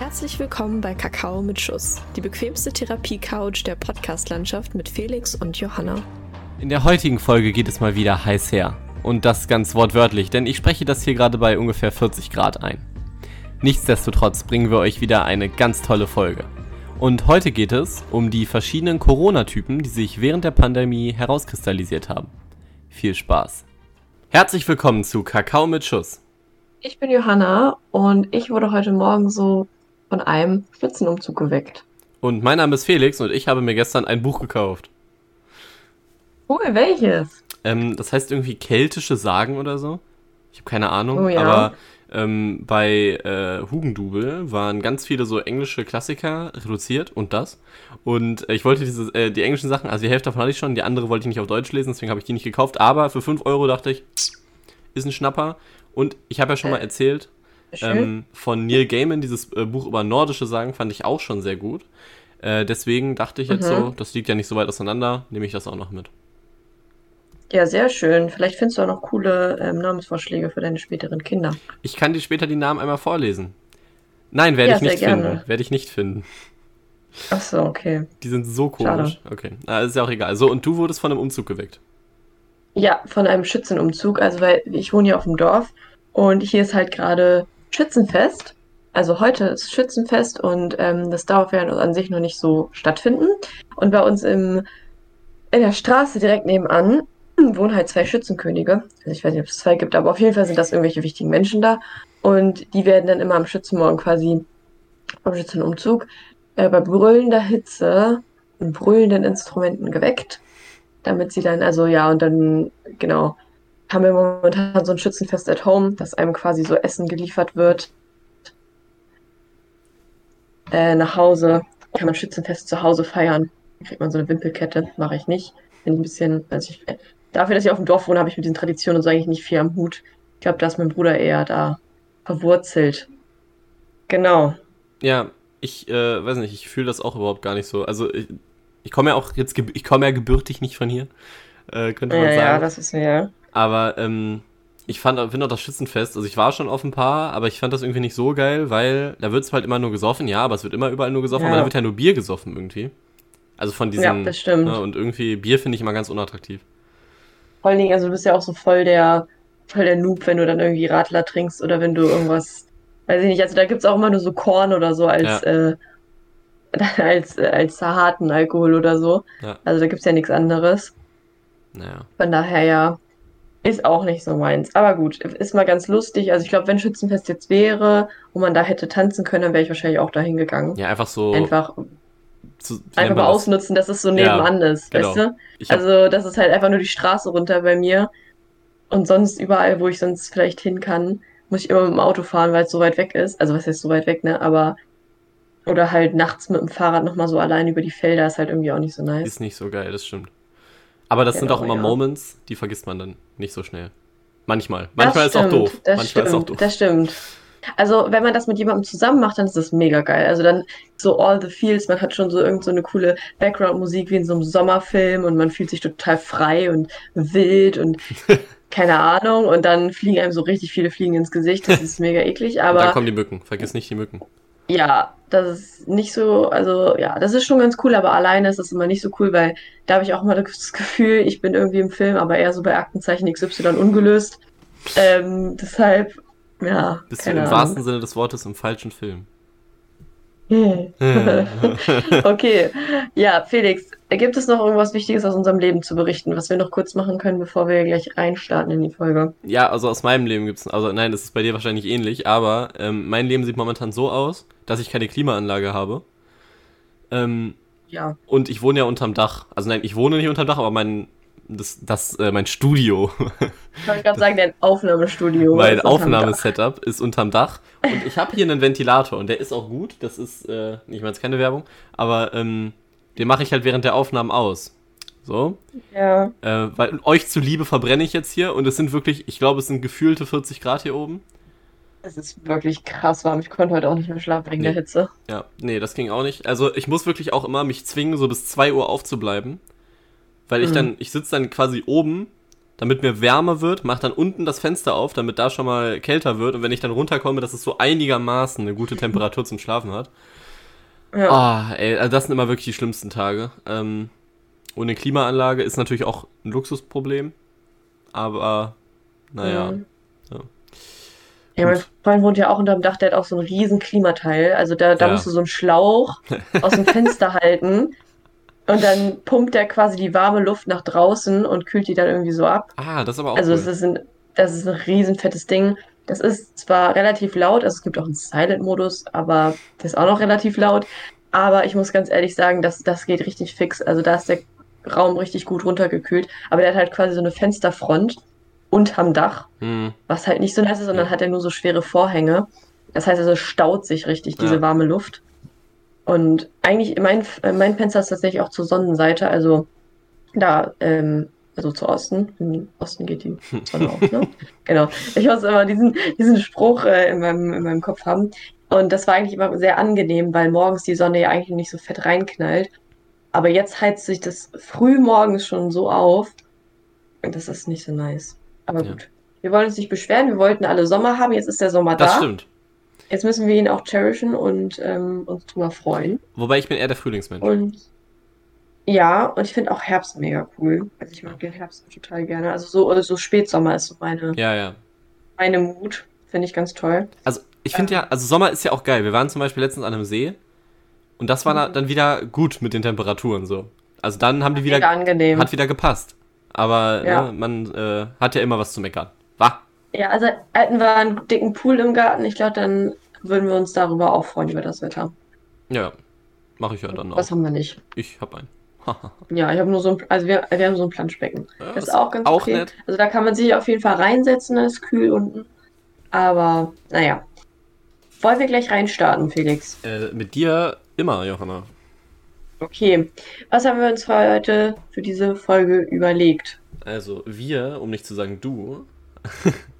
Herzlich willkommen bei Kakao mit Schuss, die bequemste Therapie-Couch der Podcast-Landschaft mit Felix und Johanna. In der heutigen Folge geht es mal wieder heiß her. Und das ganz wortwörtlich, denn ich spreche das hier gerade bei ungefähr 40 Grad ein. Nichtsdestotrotz bringen wir euch wieder eine ganz tolle Folge. Und heute geht es um die verschiedenen Corona-Typen, die sich während der Pandemie herauskristallisiert haben. Viel Spaß. Herzlich willkommen zu Kakao mit Schuss. Ich bin Johanna und ich wurde heute Morgen so von einem Spitzenumzug geweckt. Und mein Name ist Felix und ich habe mir gestern ein Buch gekauft. Cool, welches? Ähm, das heißt irgendwie keltische Sagen oder so. Ich habe keine Ahnung, Oh ja. aber ähm, bei äh, Hugendubel waren ganz viele so englische Klassiker reduziert und das. Und äh, ich wollte diese, äh, die englischen Sachen, also die Hälfte davon hatte ich schon, die andere wollte ich nicht auf Deutsch lesen, deswegen habe ich die nicht gekauft. Aber für 5 Euro dachte ich, ist ein Schnapper. Und ich habe ja schon mal Äh, erzählt, Schön. Ähm, von Neil Gaiman, dieses äh, Buch über nordische Sagen, fand ich auch schon sehr gut. Äh, deswegen dachte ich jetzt Mhm. so, das liegt ja nicht so weit auseinander, nehme ich das auch noch mit. ja, sehr schön. Vielleicht findest du auch noch coole ähm, Namensvorschläge für deine späteren Kinder. Ich kann dir später die Namen einmal vorlesen. Nein, werde Ja, ich nicht gerne. finden. Werde ich nicht finden. Ach so, okay. Die sind so komisch. Okay, ah, ist ja auch egal. So, und du wurdest von einem Umzug geweckt. Ja, von einem Schützenumzug. Also, weil ich wohne hier auf dem Dorf und hier ist halt gerade Schützenfest. Also heute ist Schützenfest und ähm, das darf ja an sich noch nicht so stattfinden. Und bei uns im, in der Straße direkt nebenan wohnen halt zwei Schützenkönige. Also ich weiß nicht, ob es zwei gibt, aber auf jeden Fall sind das irgendwelche wichtigen Menschen da. Und die werden dann immer am Schützenmorgen quasi am Schützenumzug äh, bei brüllender Hitze und brüllenden Instrumenten geweckt damit sie dann, also ja, und dann, genau, haben wir momentan so ein Schützenfest at home, dass einem quasi so Essen geliefert wird. Äh, nach Hause kann man Schützenfest zu Hause feiern. Kriegt man so eine Wimpelkette, mache ich nicht. Bin ein bisschen, also ich, dafür, dass ich auf dem Dorf wohne, habe ich mit diesen Traditionen und so eigentlich nicht viel am Hut. Ich glaube, da ist mein Bruder eher da verwurzelt. Genau. Ja, ich äh, weiß nicht, ich fühle das auch überhaupt gar nicht so. Also, ich, ich komme ja auch jetzt, ich komme ja gebürtig nicht von hier, äh, könnte man Ja, sagen. ja, das ist mir ja. Aber ähm, ich fand, finde auch das Schützenfest, also ich war schon auf ein paar, aber ich fand das irgendwie nicht so geil, weil da wird es halt immer nur gesoffen, ja, aber es wird immer überall nur gesoffen, Ja. aber da wird ja nur Bier gesoffen irgendwie. Also von diesen. Ja, das stimmt. Ne, und irgendwie Bier finde ich immer ganz unattraktiv. Vor allen Dingen, also du bist ja auch so voll der, voll der Noob, wenn du dann irgendwie Radler trinkst oder wenn du irgendwas, weiß ich nicht, also da gibt's auch immer nur so Korn oder so als, äh, als, äh, als harten Alkohol oder so. Ja. Also da gibt's ja nichts anderes. Naja. Von daher ja, ist auch nicht so meins. Aber gut, ist mal ganz lustig. Also ich glaube, wenn Schützenfest jetzt wäre, wo man da hätte tanzen können, dann wäre ich wahrscheinlich auch dahin gegangen. Ja, einfach so. Einfach, zu, einfach mal ausnutzen, dass es so Ja, nebenan ist, genau. weißt du? Hab, Also, das ist halt einfach nur die Straße runter bei mir. Und sonst überall, wo ich sonst vielleicht hin kann, muss ich immer mit dem Auto fahren, weil es so weit weg ist. Also, was heißt so weit weg, ne? Aber. Oder halt nachts mit dem Fahrrad nochmal so allein über die Felder ist halt irgendwie auch nicht so nice. ist nicht so geil, das stimmt. Aber das sind Genau, auch immer ja. Moments, die vergisst man dann nicht so schnell. Manchmal. Manchmal ist Das auch stimmt, doof. Das Manchmal ist auch stimmt, doof. das stimmt. Also, wenn man das mit jemandem zusammen macht, dann ist das mega geil. Also dann so all the feels, man hat schon so irgend so eine coole Background-Musik wie in so einem Sommerfilm und man fühlt sich total frei und wild und keine Ahnung und dann fliegen einem so richtig viele Fliegen ins Gesicht. Das ist mega eklig, Und dann aber kommen die Mücken. Vergiss nicht die Mücken. Ja, das ist nicht so, also ja, das ist schon ganz cool, aber alleine ist das immer nicht so cool, weil da habe ich auch mal das Gefühl, ich bin irgendwie im Film, aber eher so bei Aktenzeichen XY ungelöst. Ähm, deshalb, ja, Bist du im Ahnung. wahrsten Sinne des Wortes im falschen Film. Okay, ja, Felix, gibt es noch irgendwas Wichtiges aus unserem Leben zu berichten, was wir noch kurz machen können, bevor wir gleich reinstarten in die Folge? Ja, also aus meinem Leben gibt's, also nein, das ist bei dir wahrscheinlich ähnlich, aber ähm, mein Leben sieht momentan so aus, dass ich keine Klimaanlage habe. Ähm, Ja, und ich wohne ja unterm Dach. Also nein, ich wohne nicht unterm Dach, aber mein, das, das, äh, mein Studio, ich wollte gerade sagen, dein Aufnahmestudio. mein. Aufnahmesetup ist unterm Dach. Und ich habe hier einen Ventilator und der ist auch gut. Das ist, äh, ich meine, es ist keine Werbung, aber ähm, den mache ich halt während der Aufnahmen aus. So. Ja, Äh, weil euch zuliebe verbrenne ich jetzt hier und es sind wirklich, ich glaube, es sind gefühlte 40 Grad hier oben. es ist wirklich krass warm. Ich konnte heute auch nicht mehr schlafen wegen Nee. der Hitze. Ja, nee, das ging auch nicht. Also ich muss wirklich auch immer mich zwingen, so bis 2 Uhr aufzubleiben. Weil ich Mhm. dann, ich sitze dann quasi oben, damit mir wärmer wird, mache dann unten das Fenster auf, damit da schon mal kälter wird und wenn ich dann runterkomme, dass es so einigermaßen eine gute Temperatur zum Schlafen hat. Ja. Ah, ey, also das sind immer wirklich die schlimmsten Tage. Ähm, ohne Klimaanlage ist natürlich auch ein Luxusproblem, aber naja. Mhm. Ja. Ja, mein. Freund wohnt ja auch unterm Dach, der hat auch so ein riesen Klimateil. Also da, da Ja. musst du so einen Schlauch aus dem Fenster halten und dann pumpt der quasi die warme Luft nach draußen und kühlt die dann irgendwie so ab. Ah, das ist aber auch Also cool. es ist ein, das ist ein riesen fettes Ding. Das ist zwar relativ laut, also es gibt auch einen Silent-Modus, aber der ist auch noch relativ laut. Aber ich muss ganz ehrlich sagen, das, das geht richtig fix. Also da ist der Raum richtig gut runtergekühlt. Aber der hat halt quasi so eine Fensterfront unterm Dach, Hm, was halt nicht so nice ist, sondern Ja. hat er nur so schwere Vorhänge. Das heißt also, staut sich richtig, diese Ja. warme Luft. Und eigentlich, mein, äh, mein Fenster ist tatsächlich auch zur Sonnenseite, also da, ähm, also zu Osten. Im Osten geht die Sonne auf, ne? Genau. Ich muss immer diesen, diesen Spruch äh, in, meinem, in meinem Kopf haben. Und das war eigentlich immer sehr angenehm, weil morgens die Sonne ja eigentlich nicht so fett reinknallt. Aber jetzt heizt sich das früh morgens schon so auf. Und das ist nicht so nice. Aber Ja. gut. Wir wollen uns nicht beschweren. Wir wollten alle Sommer haben. Jetzt ist der Sommer das da. stimmt. Jetzt müssen wir ihn auch cherishen und ähm, uns drüber freuen. Wobei ich bin eher der Frühlingsmensch. Und ja, und ich finde auch Herbst mega cool. Also ich mag den Herbst total gerne. Also so, oder so Spätsommer ist so meine, Ja, ja. meine Mut. Finde ich ganz toll. Also ich finde ja, also Sommer ist ja auch geil. Wir waren zum Beispiel letztens an einem See und das war Mhm. da- dann wieder gut mit den Temperaturen so. Also dann haben die wieder, Mega angenehm. hat wieder gepasst. Aber Ja. ne, man äh, hat ja immer was zu meckern. Ja, also hätten wir einen dicken Pool im Garten, ich glaube, dann würden wir uns darüber auch freuen, über das Wetter. Ja, mache ich ja dann auch. Das haben wir nicht. Ich hab einen. Ja, ich habe nur so ein, also wir, wir haben so ein Planschbecken. Ja, Das ist auch ganz auch okay. nett. Also da kann man sich auf jeden Fall reinsetzen, dann ist kühl unten. Aber naja. Wollen wir gleich reinstarten, Felix? Äh, mit dir immer, Johanna. Okay. Was haben wir uns für heute für diese Folge überlegt? Also wir, um nicht zu sagen du,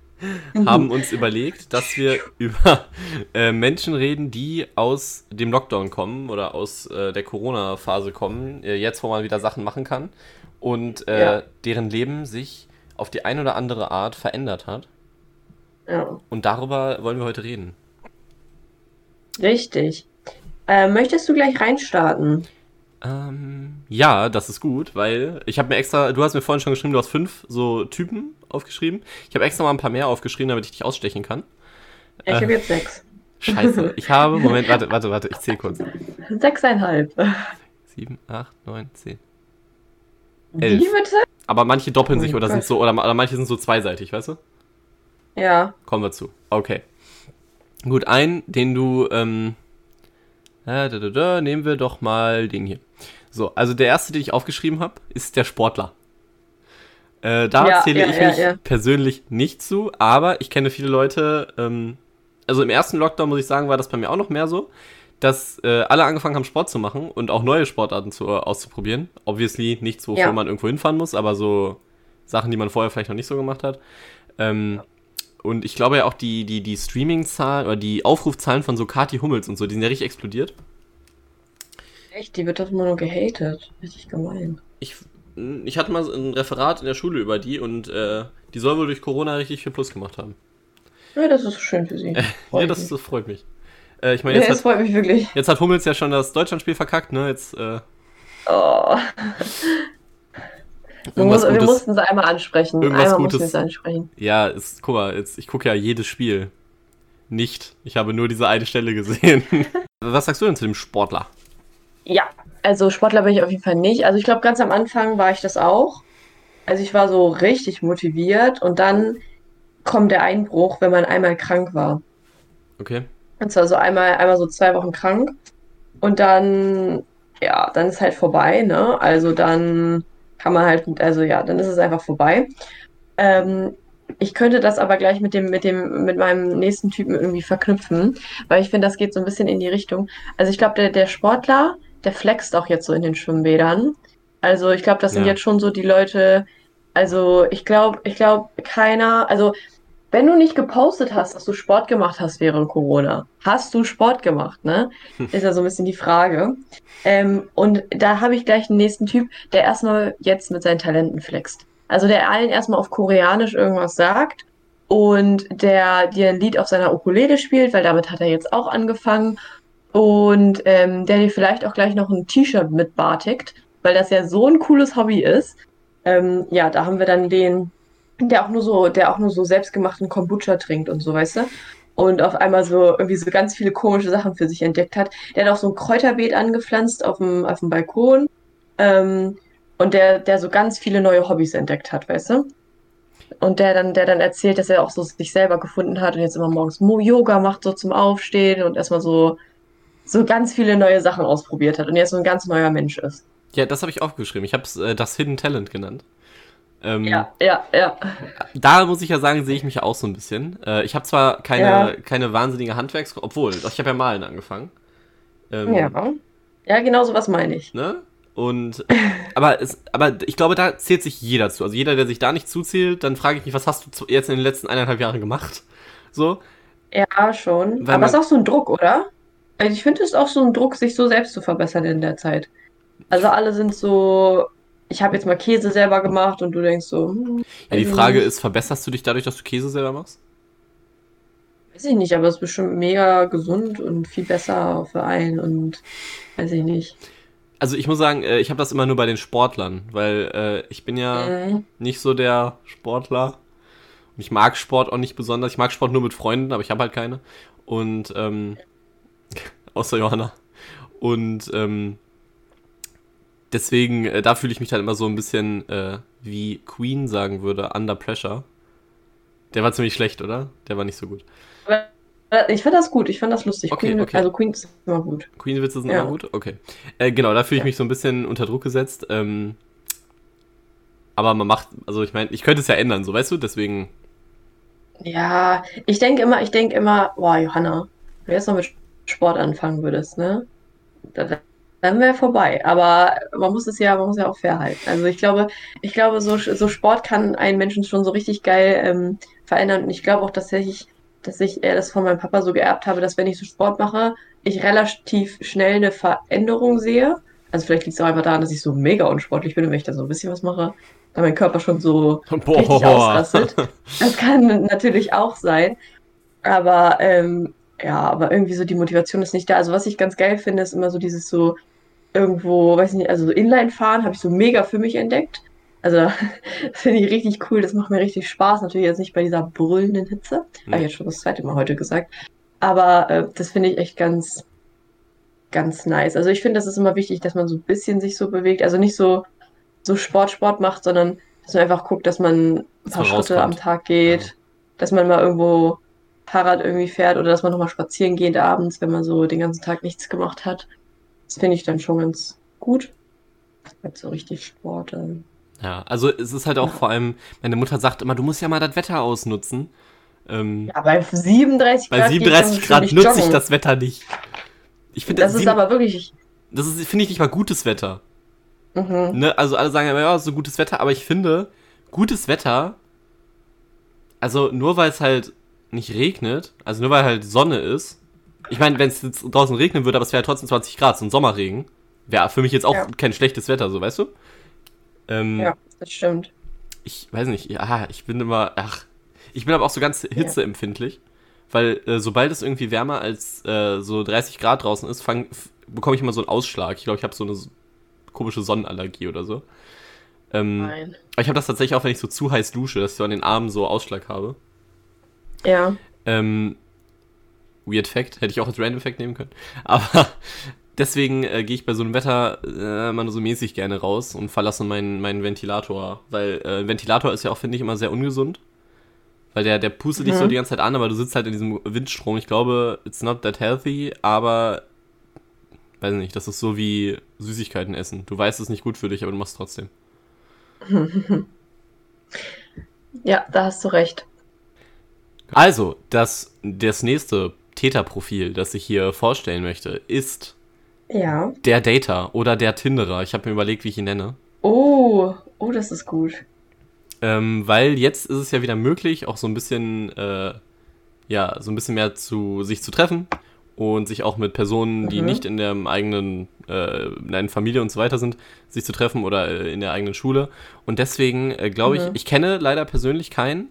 haben uns überlegt, dass wir über äh, Menschen reden, die aus dem Lockdown kommen oder aus äh, der Corona-Phase kommen, äh, jetzt wo man wieder Sachen machen kann und äh, Ja. deren Leben sich auf die eine oder andere Art verändert hat. Ja, Und darüber wollen wir heute reden. richtig. Äh, möchtest du gleich reinstarten? Ähm, ja, das ist gut, weil ich habe mir extra, du hast mir vorhin schon geschrieben, du hast fünf so Typen aufgeschrieben. Ich habe extra mal ein paar mehr aufgeschrieben, damit ich dich ausstechen kann. Ich Äh. habe jetzt sechs. Scheiße, ich habe, Moment, warte, warte, warte, ich zähle kurz. Sechseinhalb. Sieben, acht, neun, zehn. Wie Elf. bitte? Aber manche doppeln Oh sich oder sind Gott. so, oder, oder manche sind so zweiseitig, weißt du? Ja. Kommen wir zu. Okay. Gut, einen, den du, ähm, äh, da, da, da, nehmen wir doch mal den hier. So, also der erste, den ich aufgeschrieben habe, ist der Sportler. Äh, da Ja, zähle ja, ich ja, mich persönlich nicht zu, aber ich kenne viele Leute, ähm, also im ersten Lockdown, muss ich sagen, war das bei mir auch noch mehr so, dass äh, alle angefangen haben, Sport zu machen und auch neue Sportarten zu, äh, auszuprobieren. Obviously nichts, wofür man irgendwo hinfahren muss, aber so Sachen, die man vorher vielleicht noch nicht so gemacht hat. Ähm, und ich glaube ja auch die, die, die Streaming-Zahlen oder die Aufrufzahlen von so Kati Hummels und so, die sind ja richtig explodiert. Echt, die wird doch immer nur gehatet. Richtig gemein. Ich, ich hatte mal ein Referat in der Schule über die und äh, die soll wohl durch Corona richtig viel Plus gemacht haben. Ja, das ist schön für sie. Ja, Freut das, das freut mich. Äh, ich meine, Ja, jetzt, es hat, freut mich wirklich. jetzt hat Hummels ja schon das Deutschlandspiel verkackt, ne? Jetzt äh, Oh. Muss, wir mussten sie einmal ansprechen. Irgendwas einmal Gutes. mussten wir es ansprechen. Ja, ist, guck mal, jetzt, ich gucke ja jedes Spiel. Nicht. Ich habe nur diese eine Stelle gesehen. Was sagst du denn zu dem Sportler? Ja, also Sportler bin ich auf jeden Fall nicht. Also ich glaube, ganz am Anfang war ich das auch. Also ich war so richtig motiviert und dann kommt der Einbruch, wenn man einmal krank war. Okay. Und zwar so einmal, einmal so zwei Wochen krank. Und dann, ja, dann ist halt vorbei, ne? Also dann kann man halt, also ja, dann ist es einfach vorbei. Ähm, ich könnte das aber gleich mit dem, mit dem, mit meinem nächsten Typen irgendwie verknüpfen, weil ich finde, das geht so ein bisschen in die Richtung. Also ich glaube, der, der Sportler, der flext auch jetzt so in den Schwimmbädern. Also ich glaube, das sind Ja. jetzt schon so die Leute, also ich glaube, ich glaube, keiner, also wenn du nicht gepostet hast, dass du Sport gemacht hast während Corona, hast du Sport gemacht, ne? Ist ja so ein bisschen die Frage. Ähm, und da habe ich gleich einen nächsten Typ, der erstmal jetzt mit seinen Talenten flext. Also der allen erstmal auf Koreanisch irgendwas sagt und der dir ein Lied auf seiner Ukulele spielt, weil damit hat er jetzt auch angefangen. Und ähm, der dir vielleicht auch gleich noch ein T-Shirt mit bartigt, weil das ja so ein cooles Hobby ist. Ähm, ja, da haben wir dann den, der auch nur so, der auch nur so selbstgemachten Kombucha trinkt und so, weißt du? Und auf einmal so irgendwie so ganz viele komische Sachen für sich entdeckt hat. Der hat auch so ein Kräuterbeet angepflanzt auf dem, auf dem Balkon. Ähm, und der, der so ganz viele neue Hobbys entdeckt hat, weißt du? Und der dann, der dann erzählt, dass er auch so sich selber gefunden hat und jetzt immer morgens Yoga macht, so zum Aufstehen und erstmal so, so ganz viele neue Sachen ausprobiert hat und jetzt so ein ganz neuer Mensch ist. Ja, das habe ich aufgeschrieben. Ich habe es äh, das Hidden Talent genannt. Ähm, ja, ja, ja. Da muss ich ja sagen, sehe ich mich ja auch so ein bisschen. Äh, ich habe zwar keine, ja. keine wahnsinnige Handwerks... Obwohl, ich habe ja malen angefangen. Ähm, ja. Ja, genau so was meine ich. Ne? Und aber, es, aber ich glaube, da zählt sich jeder zu. Also jeder, der sich da nicht zuzählt, dann frage ich mich, was hast du jetzt in den letzten eineinhalb Jahren gemacht? So. Ja, schon. Weil aber es ist auch so ein Druck, oder? Also ich finde es auch so ein Druck, sich so selbst zu verbessern in der Zeit. Also alle sind so, ich habe jetzt mal Käse selber gemacht und du denkst so. Hm, ja, die Frage nicht. ist, verbesserst du dich dadurch, dass du Käse selber machst? Weiß ich nicht, aber es ist bestimmt mega gesund und viel besser für einen und weiß ich nicht also ich muss sagen, äh, ich habe das immer nur bei den Sportlern, weil äh, ich bin ja mhm. nicht so der Sportler. Ich mag Sport auch nicht besonders. Ich mag Sport nur mit Freunden, aber ich habe halt keine. Und ähm, außer Johanna. Und ähm, deswegen, äh, da fühle ich mich halt immer so ein bisschen, äh, wie Queen sagen würde, under pressure. Der war ziemlich schlecht, oder? Der war nicht so gut. Aber äh, ich fand das gut, ich fand das lustig. Okay, Queen, okay. Also Queen ist immer gut. Queen-Witze sind ja. immer gut? Okay. Äh, genau, da fühle ich ja. mich so ein bisschen unter Druck gesetzt. Ähm, aber man macht, also ich meine, ich könnte es ja ändern, so weißt du, deswegen. Ja, ich denke immer, ich denke immer, boah, Johanna, du jetzt noch mit Sport anfangen würdest, ne? Dann, dann wäre vorbei. Aber man muss es ja, man muss ja auch fair halten. Also ich glaube, ich glaube, so, so Sport kann einen Menschen schon so richtig geil ähm, verändern. Und ich glaube auch tatsächlich, dass ich eher das von meinem Papa so geerbt habe, dass wenn ich so Sport mache, ich relativ schnell eine Veränderung sehe. Also vielleicht liegt es auch einfach daran, dass ich so mega unsportlich bin und wenn ich da so ein bisschen was mache, dann mein Körper schon so Boah. richtig ausrastet. Das kann natürlich auch sein. Aber ähm, ja, aber irgendwie so die Motivation ist nicht da. Also was ich ganz geil finde, ist immer so dieses so irgendwo, weiß ich nicht, also Inline fahren habe ich so mega für mich entdeckt. Also finde ich richtig cool, das macht mir richtig Spaß. Natürlich jetzt nicht bei dieser brüllenden Hitze. Mhm. Habe ich jetzt schon das zweite Mal heute gesagt. Aber äh, das finde ich echt ganz, ganz nice. Also ich finde, das ist immer wichtig, dass man so ein bisschen sich so bewegt. Also nicht so, so Sport, Sport macht, sondern dass man einfach guckt, dass man ein paar Schritte am Tag geht, ja. dass man mal irgendwo Fahrrad irgendwie fährt oder dass man nochmal spazieren geht abends, wenn man so den ganzen Tag nichts gemacht hat. Das finde ich dann schon ganz gut. Halt so richtig Sport. Äh, ja, also es ist halt auch vor allem, meine Mutter sagt immer, du musst ja mal das Wetter ausnutzen. Ähm, ja, bei 37 Grad. Bei 37 Grad nutze ich das Wetter nicht. Ich finde das, das ist sieben, aber wirklich. Das ist, finde ich, nicht mal gutes Wetter. Mhm. Ne? Also alle sagen immer, ja, so gutes Wetter, aber ich finde, gutes Wetter, also nur weil es halt nicht regnet, also nur weil halt Sonne ist. Ich meine, wenn es jetzt draußen regnen würde, aber es wäre trotzdem 20 Grad, so ein Sommerregen, wäre für mich jetzt auch ja. kein schlechtes Wetter, so weißt du? Ähm, ja, das stimmt. Ich weiß nicht, ja, ich bin immer, ach, ich bin aber auch so ganz hitzeempfindlich, ja. weil äh, sobald es irgendwie wärmer als äh, so 30 Grad draußen ist, bekomme ich immer so einen Ausschlag. Ich glaube, ich habe so eine komische Sonnenallergie oder so. Ähm, Nein. Aber ich habe das tatsächlich auch, wenn ich so zu heiß dusche, dass ich so an den Armen so Ausschlag habe. Ja. Ähm, Weird Fact, hätte ich auch als Random Fact nehmen können. Aber deswegen äh, gehe ich bei so einem Wetter äh, nur so mäßig gerne raus und verlasse meinen, meinen Ventilator. Weil äh, Ventilator ist ja auch, finde ich, immer sehr ungesund. Weil der, der pustet mhm. dich so die ganze Zeit an, aber du sitzt halt in diesem Windstrom. Ich glaube, it's not that healthy, aber weiß nicht, das ist so wie Süßigkeiten essen. Du weißt, es ist nicht gut für dich, aber du machst es trotzdem. Ja, da hast du recht. Also, das, das nächste Täterprofil, das ich hier vorstellen möchte, ist ja. Der Data oder der Tinderer. Ich habe mir überlegt, wie ich ihn nenne. Oh, oh, das ist gut. Ähm, weil jetzt ist es ja wieder möglich, auch so ein bisschen, äh, ja, so ein bisschen mehr zu sich zu treffen und sich auch mit Personen, die Mhm. nicht in der eigenen, äh, in einer Familie und so weiter sind, sich zu treffen oder äh, in der eigenen Schule. Und deswegen äh, glaube ich, Mhm. ich kenne leider persönlich keinen.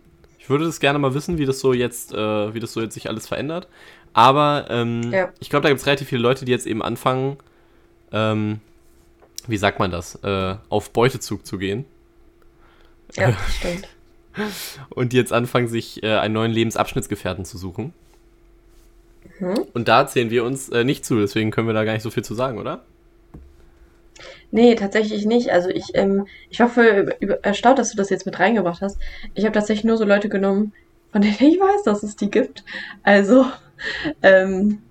Ich würde das gerne mal wissen, wie das so jetzt, äh, wie das so jetzt sich alles verändert. Aber ähm, Ja. ich glaube, da gibt es relativ viele Leute, die jetzt eben anfangen, ähm, wie sagt man das, äh, auf Beutezug zu gehen. Ja, stimmt. Und die jetzt anfangen, sich äh, einen neuen Lebensabschnittsgefährten zu suchen. Mhm. Und da zählen wir uns äh, nicht zu, deswegen können wir da gar nicht so viel zu sagen, oder? Nee, tatsächlich nicht. Also ich, ähm, ich war voll über, erstaunt, dass du das jetzt mit reingebracht hast. Ich habe tatsächlich nur so Leute genommen, von denen ich weiß, dass es die gibt. Also, ähm,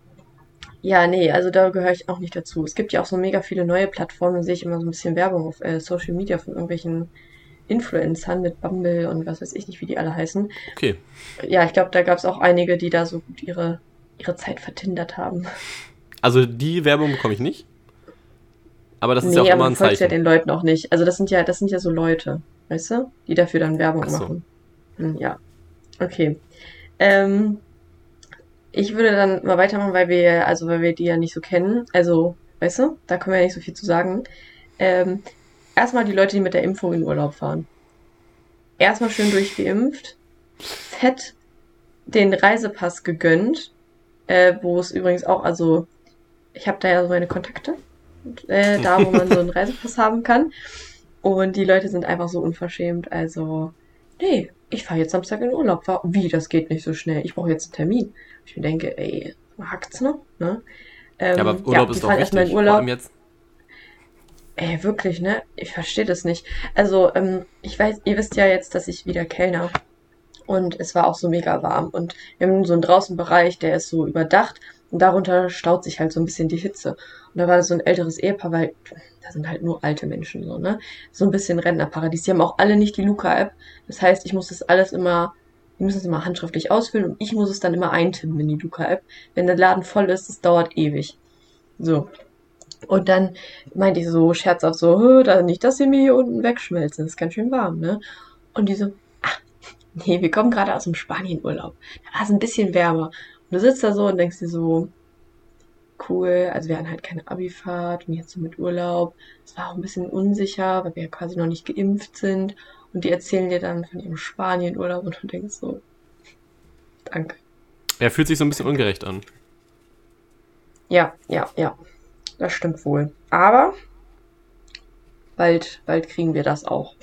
ja, nee, also da gehöre ich auch nicht dazu. Es gibt ja auch so mega viele neue Plattformen, sehe ich immer so ein bisschen Werbung auf äh, Social Media von irgendwelchen Influencern mit Bumble und was weiß ich nicht, wie die alle heißen. Okay. Ja, ich glaube, da gab es auch einige, die da so gut ihre, ihre Zeit vertindert haben. Also die Werbung bekomme ich nicht. Aber das ist ja auch Nee, immer ein du folgst ja Zeichen. den Leuten auch nicht. Also das sind ja, das sind ja so Leute, weißt du, die dafür dann Werbung so. machen. Hm, Ja. Okay. Ähm, ich würde dann mal weitermachen, weil wir, also weil wir die ja nicht so kennen. Also, weißt du, da können wir ja nicht so viel zu sagen. Ähm, erstmal die Leute, die mit der Impfung in Urlaub fahren. Erstmal schön durchgeimpft. Fett den Reisepass gegönnt. Äh, wo es übrigens auch, also, ich habe da ja so meine Kontakte äh, da, wo man so einen Reisepass haben kann. Und die Leute sind einfach so unverschämt. Also, nee, ich fahre jetzt Samstag in Urlaub. War, wie, das geht nicht so schnell. Ich brauche jetzt einen Termin. Ich mir denke, ey, hackt's noch? Ne? Ähm, Ja, aber Urlaub die ist doch wichtig. Vor Urlaub. allem jetzt. Ey, wirklich, ne? Ich verstehe das nicht. Also, ähm, ich weiß, ihr wisst ja jetzt, dass ich wieder Kellner. Und es war auch so mega warm. Und wir haben so einen Draußenbereich, der ist so überdacht. Und darunter staut sich halt so ein bisschen die Hitze. Und da war das so ein älteres Ehepaar, weil da sind halt nur alte Menschen so, ne? So ein bisschen Rentnerparadies. Die haben auch alle nicht die Luca-App. Das heißt, ich muss das alles immer, die müssen es immer handschriftlich ausfüllen und ich muss es dann immer eintippen in die Luca-App. Wenn der Laden voll ist, das dauert ewig. So. Und dann meinte ich so scherzhaft so, "Hö, da nicht, dass sie mir hier unten wegschmelzen. Das ist ganz schön warm, ne? Und die so, ach, nee, wir kommen gerade aus dem Spanienurlaub. Da war es ein bisschen wärmer. Und du sitzt da so und denkst dir so, cool, also wir hatten halt keine Abifahrt und jetzt so mit Urlaub. Es war auch ein bisschen unsicher, weil wir ja quasi noch nicht geimpft sind. Und die erzählen dir dann von ihrem Spanienurlaub und du denkst so, danke. Er fühlt sich so ein bisschen ungerecht an. Ja, ja, ja. Das stimmt wohl. Aber bald, bald kriegen wir das auch.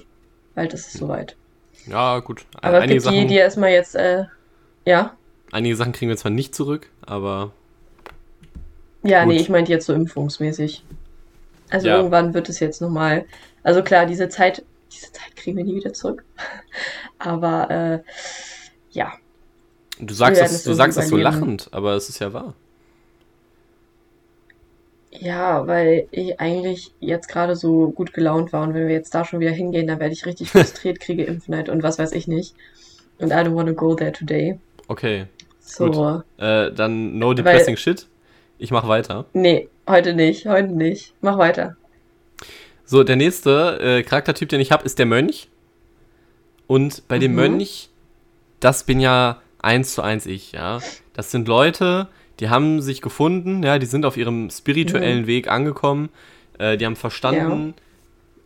Bald ist es soweit. Ja, gut. Aber es einige, gibt die, Sachen, die erstmal jetzt, äh, ja. Einige Sachen kriegen wir zwar nicht zurück, aber Ja, Gut. nee, ich meinte jetzt so impfungsmäßig. Also Ja. irgendwann wird es jetzt nochmal. Also klar, diese Zeit, diese Zeit kriegen wir nie wieder zurück. Aber äh, ja. du sagst, das, du sagst das so lachend, aber es ist ja wahr. Ja, weil ich eigentlich jetzt gerade so gut gelaunt war und wenn wir jetzt da schon wieder hingehen, dann werde ich richtig frustriert, kriege Impfneid und was weiß ich nicht. Und I don't wanna go there today. Okay. So. Gut. Äh, dann no depressing shit. Ich mach weiter. Nee, heute nicht, heute nicht. Mach weiter. So, der nächste äh, Charaktertyp, den ich habe, ist der Mönch. Und bei dem Mhm. Mönch, das bin ja eins zu eins ich, ja. Das sind Leute, die haben sich gefunden, ja, die sind auf ihrem spirituellen Mhm. Weg angekommen, äh, die haben verstanden,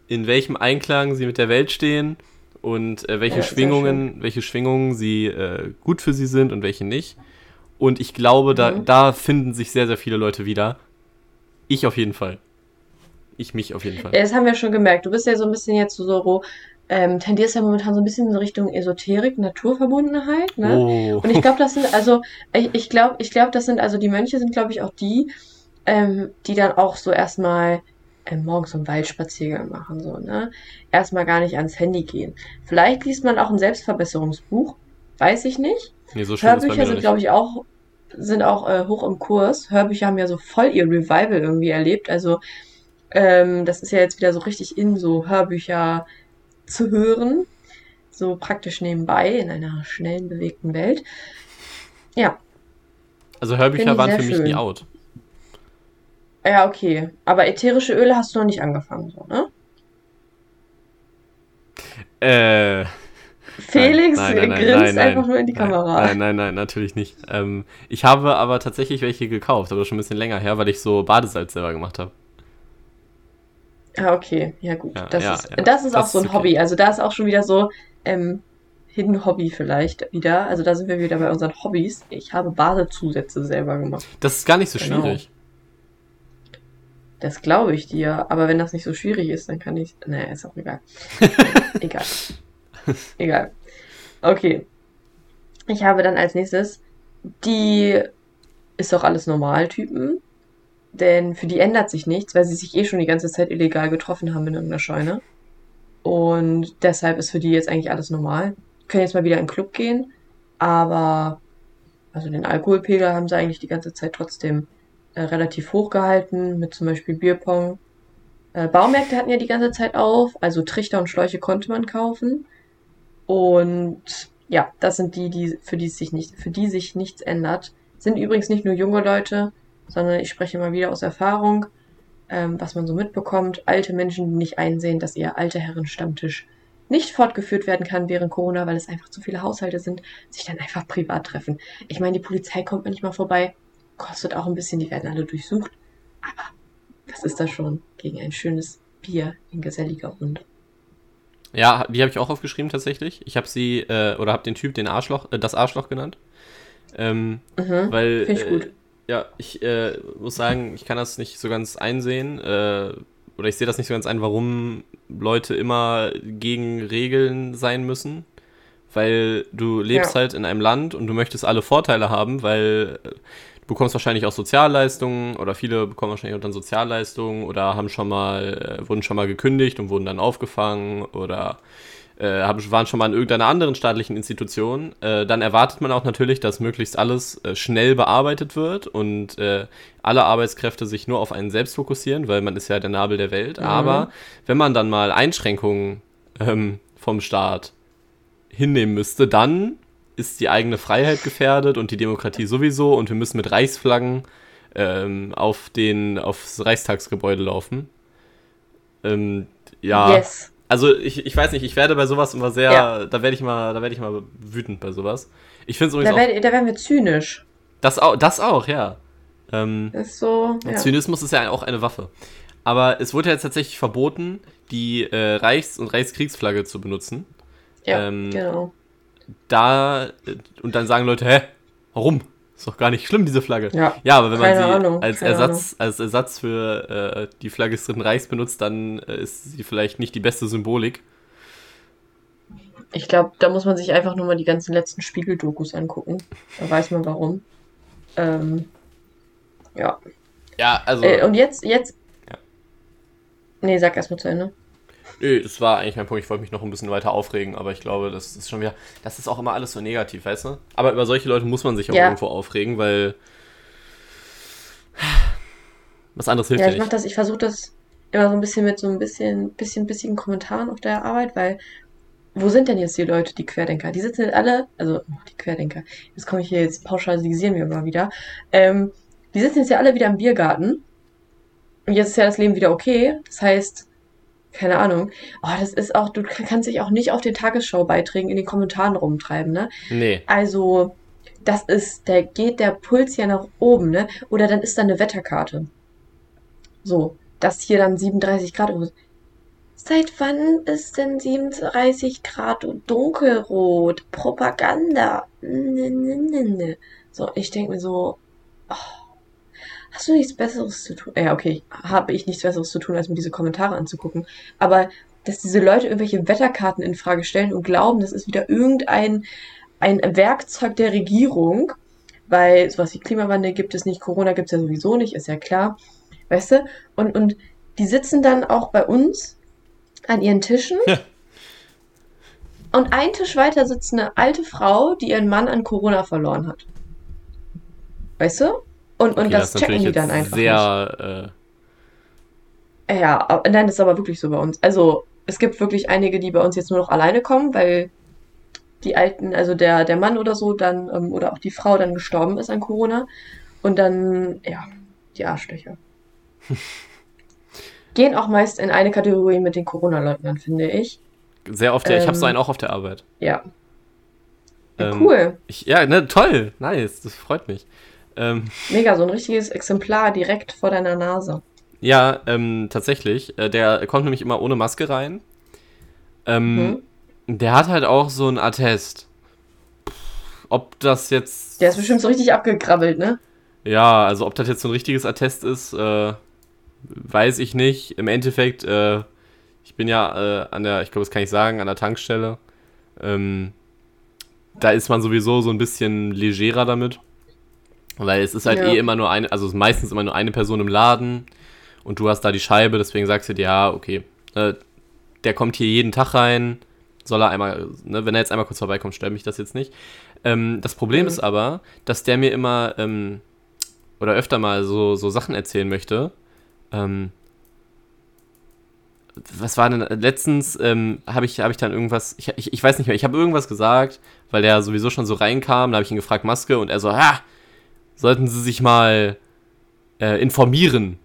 in welchem Einklang sie mit der Welt stehen und äh, welche Ja, Schwingungen, welche Schwingungen sie äh, gut für sie sind und welche nicht. Und ich glaube, da, Mhm. da finden sich sehr, sehr viele Leute wieder. Ich auf jeden Fall. Ich mich auf jeden Fall. Ja, Das haben wir schon gemerkt. Du bist ja so ein bisschen jetzt so, ähm, tendierst ja momentan so ein bisschen in Richtung Esoterik, Naturverbundenheit, ne? Oh. Und ich glaube, das sind also, ich, ich glaube, ich glaube, das sind also die Mönche sind, glaube ich, auch die, ähm, die dann auch so erstmal morgens so einen Waldspaziergang machen, so, ne? Erstmal gar nicht ans Handy gehen. Vielleicht liest man auch ein Selbstverbesserungsbuch, weiß ich nicht. Nee, so Hörbücher sind, glaube ich, auch, sind auch äh, hoch im Kurs. Hörbücher haben ja so voll ihr Revival irgendwie erlebt. Also, ähm, das ist ja jetzt wieder so richtig in, so Hörbücher zu hören. So praktisch nebenbei in einer schnellen, bewegten Welt. Ja, Also Hörbücher waren für mich nie schön. out. Ja, okay. Aber ätherische Öle hast du noch nicht angefangen, so, ne? Äh, Felix Nein, nein, nein, grinst einfach nur in die Kamera. Nein, nein, nein, natürlich nicht. Ähm, ich habe aber tatsächlich welche gekauft, aber schon ein bisschen länger her, weil ich so Badesalz selber gemacht habe. Ah, okay. Ja, gut. Ja, das, ja, ist, ja. das ist auch Das so ist ein okay. Hobby. Also da ist auch schon wieder so ähm, Hidden Hobby vielleicht wieder. Also da sind wir wieder bei unseren Hobbys. Ich habe Badezusätze selber gemacht. Das ist gar nicht so Genau. schwierig. Das glaube ich dir. Aber wenn das nicht so schwierig ist, dann kann ich. Naja, ist auch egal. egal. Egal. Okay. Ich habe dann als nächstes die ist doch alles normal Typen. Denn für die ändert sich nichts, weil sie sich eh schon die ganze Zeit illegal getroffen haben in irgendeiner Scheune. Und deshalb ist für die jetzt eigentlich alles normal. Können jetzt mal wieder in den Club gehen, aber also den Alkoholpegel haben sie eigentlich die ganze Zeit trotzdem äh, relativ hoch gehalten, mit zum Beispiel Bierpong. Äh, Baumärkte hatten ja die ganze Zeit auf, also Trichter und Schläuche konnte man kaufen. Und ja, das sind die, die für die sich nicht, für die sich nichts ändert. Sind übrigens nicht nur junge Leute, sondern ich spreche mal wieder aus Erfahrung, ähm, was man so mitbekommt. Alte Menschen, die nicht einsehen, dass ihr alte Herrenstammtisch nicht fortgeführt werden kann während Corona, weil es einfach zu viele Haushalte sind, sich dann einfach privat treffen. Ich meine, die Polizei kommt manchmal vorbei, kostet auch ein bisschen, die werden alle durchsucht. Aber was ist das schon gegen ein schönes Bier in geselliger Runde? Ja, die habe ich auch aufgeschrieben tatsächlich. Ich habe sie, äh, oder habe den Typ den Arschloch, äh, das Arschloch genannt. Ähm, Mhm. weil, ich äh, gut. ja, ich äh, muss sagen, ich kann das nicht so ganz einsehen, äh, oder ich sehe das nicht so ganz ein, warum Leute immer gegen Regeln sein müssen. Weil du lebst Ja. halt in einem Land und du möchtest alle Vorteile haben, weil bekommst wahrscheinlich auch Sozialleistungen oder viele bekommen wahrscheinlich auch dann Sozialleistungen oder haben schon mal, äh, wurden schon mal gekündigt und wurden dann aufgefangen oder äh, haben, waren schon mal in irgendeiner anderen staatlichen Institution, äh, dann erwartet man auch natürlich, dass möglichst alles äh, schnell bearbeitet wird und äh, alle Arbeitskräfte sich nur auf einen selbst fokussieren, weil man ist ja der Nabel der Welt. Mhm. Aber wenn man dann mal Einschränkungen ähm, vom Staat hinnehmen müsste, dann ist die eigene Freiheit gefährdet und die Demokratie sowieso und wir müssen mit Reichsflaggen ähm, auf den, aufs Reichstagsgebäude laufen. Ähm, ja, Yes. also ich, ich weiß nicht, ich werde bei sowas immer sehr, Ja. da werde ich mal, da werde ich mal wütend bei sowas. Ich finde es Da, auch, werd, da werden wir zynisch. das auch, das auch, ja. Ähm, ist so. Ja. Zynismus ist ja auch eine Waffe. Aber es wurde ja jetzt tatsächlich verboten, die äh, Reichs- und Reichskriegsflagge zu benutzen. ja ähm, genau. Da, und dann sagen Leute, hä, warum? Ist doch gar nicht schlimm, diese Flagge. Ja. Ja, aber wenn man sie Ahnung, als, Ersatz, als Ersatz für äh, die Flagge des Dritten Reichs benutzt, dann äh, ist sie vielleicht nicht die beste Symbolik. Ich glaube, da muss man sich einfach nur mal die ganzen letzten Spiegel-Dokus angucken. Da weiß man warum. Ähm, ja. Ja, also. Äh, und jetzt, jetzt. Ja. Nee, sag erst mal zu Ende. Nö, das war eigentlich mein Punkt. Ich wollte mich noch ein bisschen weiter aufregen, aber ich glaube, das ist schon wieder. Das ist auch immer alles so negativ, weißt du? Aber über solche Leute muss man sich auch Ja. irgendwo aufregen, weil. Was anderes hilft Ja, ja, ich mach nicht. das, ich versuche das immer so ein bisschen mit so ein bisschen, bisschen, bisschen Kommentaren auf der Arbeit, weil wo sind denn jetzt die Leute, die Querdenker? Die sitzen jetzt alle, also die Querdenker, jetzt komme ich hier, jetzt pauschalisieren wir mal wieder. Ähm, die sitzen jetzt ja alle wieder im Biergarten und jetzt ist ja das Leben wieder okay. Das heißt, keine Ahnung. Oh, das ist auch, du kannst dich auch nicht auf den Tagesschau-Beiträgen in den Kommentaren rumtreiben, ne? Nee. Also, das ist, da geht der Puls ja nach oben, ne? Oder dann ist da eine Wetterkarte. So, dass hier dann 37 Grad ist. Seit wann ist denn 37 Grad dunkelrot? Propaganda. Ne, ne, ne, ne. So, ich denke mir so, oh, hast du nichts Besseres zu tun? Ja, okay, habe ich nichts Besseres zu tun, als mir diese Kommentare anzugucken. Aber dass diese Leute irgendwelche Wetterkarten in Frage stellen und glauben, das ist wieder irgendein ein Werkzeug der Regierung, weil sowas wie Klimawandel gibt es nicht, Corona gibt es ja sowieso nicht, ist ja klar. Weißt du? Und, und die sitzen dann auch bei uns an ihren Tischen. Ja. Und ein Tisch weiter sitzt eine alte Frau, die ihren Mann an Corona verloren hat. Weißt du? Und, und Okay, das, ist checken die dann einfach sehr, äh, ja, aber- nein, das ist aber wirklich so bei uns. Also, es gibt wirklich einige, die bei uns jetzt nur noch alleine kommen, weil die Alten, also der, der Mann oder so, dann, ähm, oder auch die Frau dann gestorben ist an Corona. Und dann, ja, die Arschlöcher. Gehen auch meist in eine Kategorie mit den Corona-Leugnern, finde ich. sehr oft, ja, ich habe so Ähm, einen auch auf der Arbeit. Ja. Ja, Ähm, cool. Ich, ja, ne, toll, nice, das freut mich. Ähm, Mega, so ein richtiges Exemplar direkt vor deiner Nase. ja, ähm, tatsächlich. Äh, der kommt nämlich immer ohne Maske rein. Ähm, Der hat halt auch so ein Attest. Ob das jetzt. Der ist bestimmt so richtig abgekrabbelt, ne? Ja, also ob das jetzt so ein richtiges Attest ist, äh, weiß ich nicht. Im Endeffekt, äh, ich bin ja äh, an der, ich glaube, das kann ich sagen, an der Tankstelle. Ähm, da ist man sowieso so ein bisschen legerer damit. Weil es ist halt Ja. eh immer nur eine, also es ist meistens immer nur eine Person im Laden und du hast da die Scheibe, deswegen sagst du dir, ja, okay, äh, der kommt hier jeden Tag rein, soll er einmal, ne, wenn er jetzt einmal kurz vorbeikommt, stört mich das jetzt nicht. Ähm, das Problem Mhm. ist aber, dass der mir immer ähm, oder öfter mal so, so Sachen erzählen möchte. Ähm, was war denn letztens ähm, habe ich habe ich dann irgendwas ich, ich, ich weiß nicht mehr ich habe irgendwas gesagt weil der sowieso schon so reinkam da habe ich ihn gefragt Maske und er so ha sollten Sie sich mal äh, informieren.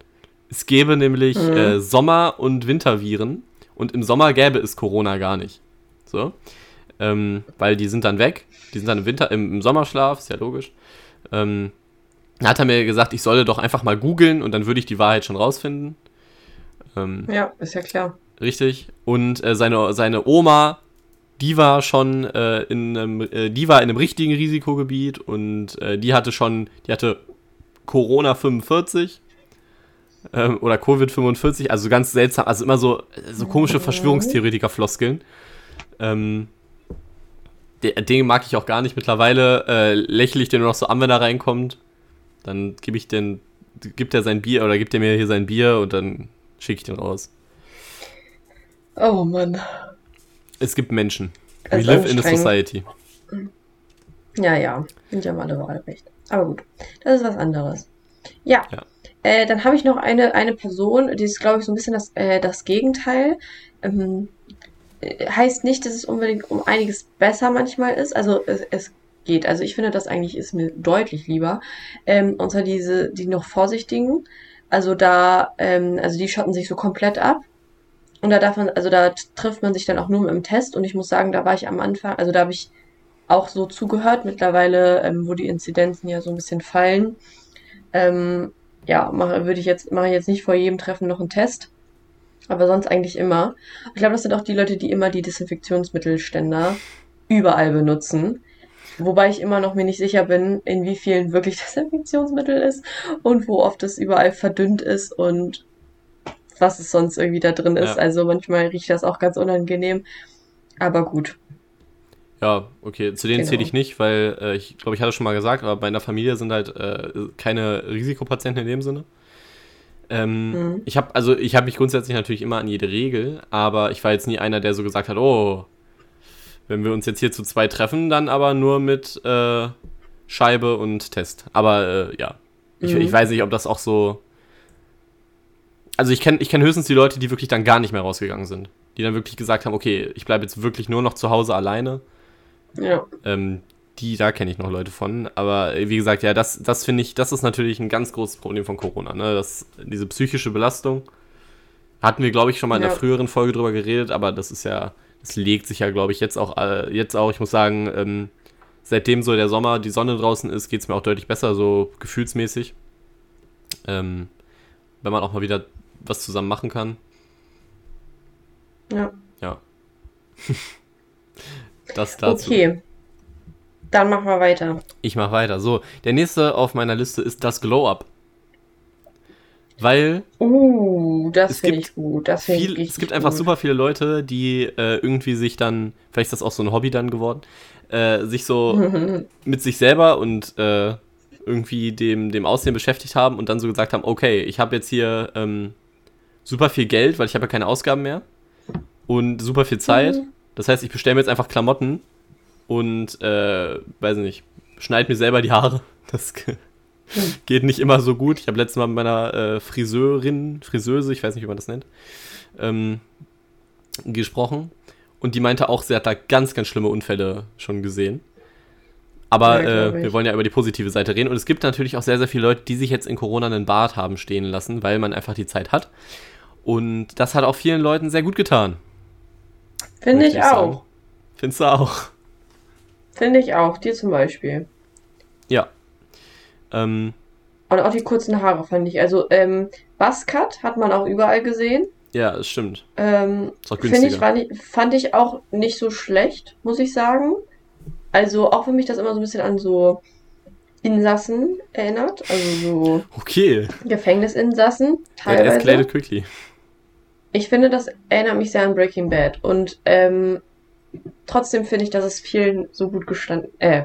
Es gäbe nämlich Mhm. äh, Sommer und Winterviren. Und im Sommer gäbe es Corona gar nicht. So. Ähm, weil die sind dann weg. Die sind dann im Winter im, im Sommerschlaf ist ja logisch. Ähm, hat er mir gesagt ich solle doch einfach mal googeln und dann würde ich die Wahrheit schon rausfinden. Ähm, Ja, ist ja klar. Richtig. Und äh, seine, seine Oma, die war schon äh, in einem, äh, die war in einem richtigen Risikogebiet und äh, die hatte schon, die hatte Corona 45 ähm, oder Covid 45, also ganz seltsam, also immer so, so komische Verschwörungstheoretiker-Floskeln. Ähm, de- den mag ich auch gar nicht. Mittlerweile äh, lächle ich den nur noch so an, wenn er reinkommt. Dann gebe ich den, gibt er sein Bier oder gibt er mir hier sein Bier und dann schicke ich den raus. Oh Mann. Es gibt Menschen. We live in a society. Ja, ja. Sind ja mal alle Wahlrecht. Aber gut, das ist was anderes. Ja. Ja. Äh, dann habe ich noch eine, eine Person, die ist, glaube ich, so ein bisschen das, äh, das Gegenteil. Ähm, äh, heißt nicht, dass es unbedingt um einiges besser manchmal ist. Also es, es geht. Also ich finde, das eigentlich ist mir deutlich lieber. Ähm, und zwar diese, die noch Vorsichtigen. Also da, ähm, also die schotten sich so komplett ab. Und da darf man, also da trifft man sich dann auch nur mit dem Test. Und ich muss sagen, da war ich am Anfang, also da habe ich auch so zugehört. Mittlerweile, ähm, wo die Inzidenzen ja so ein bisschen fallen, ähm, ja, mache, würde ich jetzt, mache ich jetzt nicht vor jedem Treffen noch einen Test. Aber sonst eigentlich immer. Ich glaube, das sind auch die Leute, die immer die Desinfektionsmittelständer überall benutzen. Wobei ich immer noch mir nicht sicher bin, in wie vielen wirklich Desinfektionsmittel ist und wo oft es überall verdünnt ist und was es sonst irgendwie da drin ist. Ja. Also manchmal riecht das auch ganz unangenehm. Aber gut. Ja, okay. Zu denen Genau. zähle ich nicht, weil äh, ich glaube, ich hatte schon mal gesagt, aber bei einer Familie sind halt äh, keine Risikopatienten in dem Sinne. Ähm, Mhm. Ich habe also ich habe mich grundsätzlich natürlich immer an jede Regel, aber ich war jetzt nie einer, der so gesagt hat, oh, wenn wir uns jetzt hier zu zwei treffen, dann aber nur mit äh, Scheibe und Test. Aber äh, ja, ich, Mhm. ich weiß nicht, ob das auch so. Also ich kenne ich kenn höchstens die Leute, die wirklich dann gar nicht mehr rausgegangen sind. Die dann wirklich gesagt haben, okay, ich bleibe jetzt wirklich nur noch zu Hause alleine. Ja. Ähm, die, da kenne ich noch Leute von. Aber äh, wie gesagt, ja, das, das finde ich, das ist natürlich ein ganz großes Problem von Corona. Ne? Das, diese psychische Belastung. Hatten wir, glaube ich, schon mal in Ja. der früheren Folge drüber geredet, aber das ist ja, das legt sich ja, glaube ich, jetzt auch, äh, jetzt auch, ich muss sagen, ähm, seitdem so der Sommer, die Sonne draußen ist, geht es mir auch deutlich besser, so gefühlsmäßig. Ähm, wenn man auch mal wieder was zusammen machen kann. Ja. Ja. das dazu. Okay. Dann machen wir weiter. Ich mache weiter. So, der nächste auf meiner Liste ist das Glow-Up. Weil Uh, das finde ich gut. Das finde ich viel, richtig es gibt einfach gut. super viele Leute, die äh, irgendwie sich dann, vielleicht ist das auch so ein Hobby dann geworden, äh, sich so mit sich selber und äh, irgendwie dem, dem Aussehen beschäftigt haben und dann so gesagt haben, okay, ich habe jetzt hier ähm, super viel Geld, weil ich habe ja keine Ausgaben mehr und super viel Zeit. Mhm. Das heißt, ich bestelle mir jetzt einfach Klamotten und, äh, weiß nicht, schneide mir selber die Haare. Das ge- geht nicht immer so gut. Ich habe letztes Mal mit meiner äh, Friseurin, Friseuse, ich weiß nicht, wie man das nennt, ähm, gesprochen. Und die meinte auch, sie hat da ganz, ganz schlimme Unfälle schon gesehen. Aber Ja, äh, wir wollen ja über die positive Seite reden. Und es gibt natürlich auch sehr, sehr viele Leute, die sich jetzt in Corona einen Bart haben stehen lassen, weil man einfach die Zeit hat. Und das hat auch vielen Leuten sehr gut getan. Finde ich sagen. auch. Findest du auch? Finde ich auch. Dir zum Beispiel. Ja. Ähm, Und auch die kurzen Haare fand ich. Also, ähm, Buzzcut hat man auch überall gesehen. ja, es stimmt. Ähm, Ist auch Finde ich, ich, fand ich auch nicht so schlecht, muss ich sagen. Also, auch wenn mich das immer so ein bisschen an so Insassen erinnert. Also so Okay. Gefängnisinsassen teilweise. escalated quickly. Ich finde, das erinnert mich sehr an Breaking Bad. Und ähm, trotzdem finde ich, dass es vielen so gut gestanden. Äh,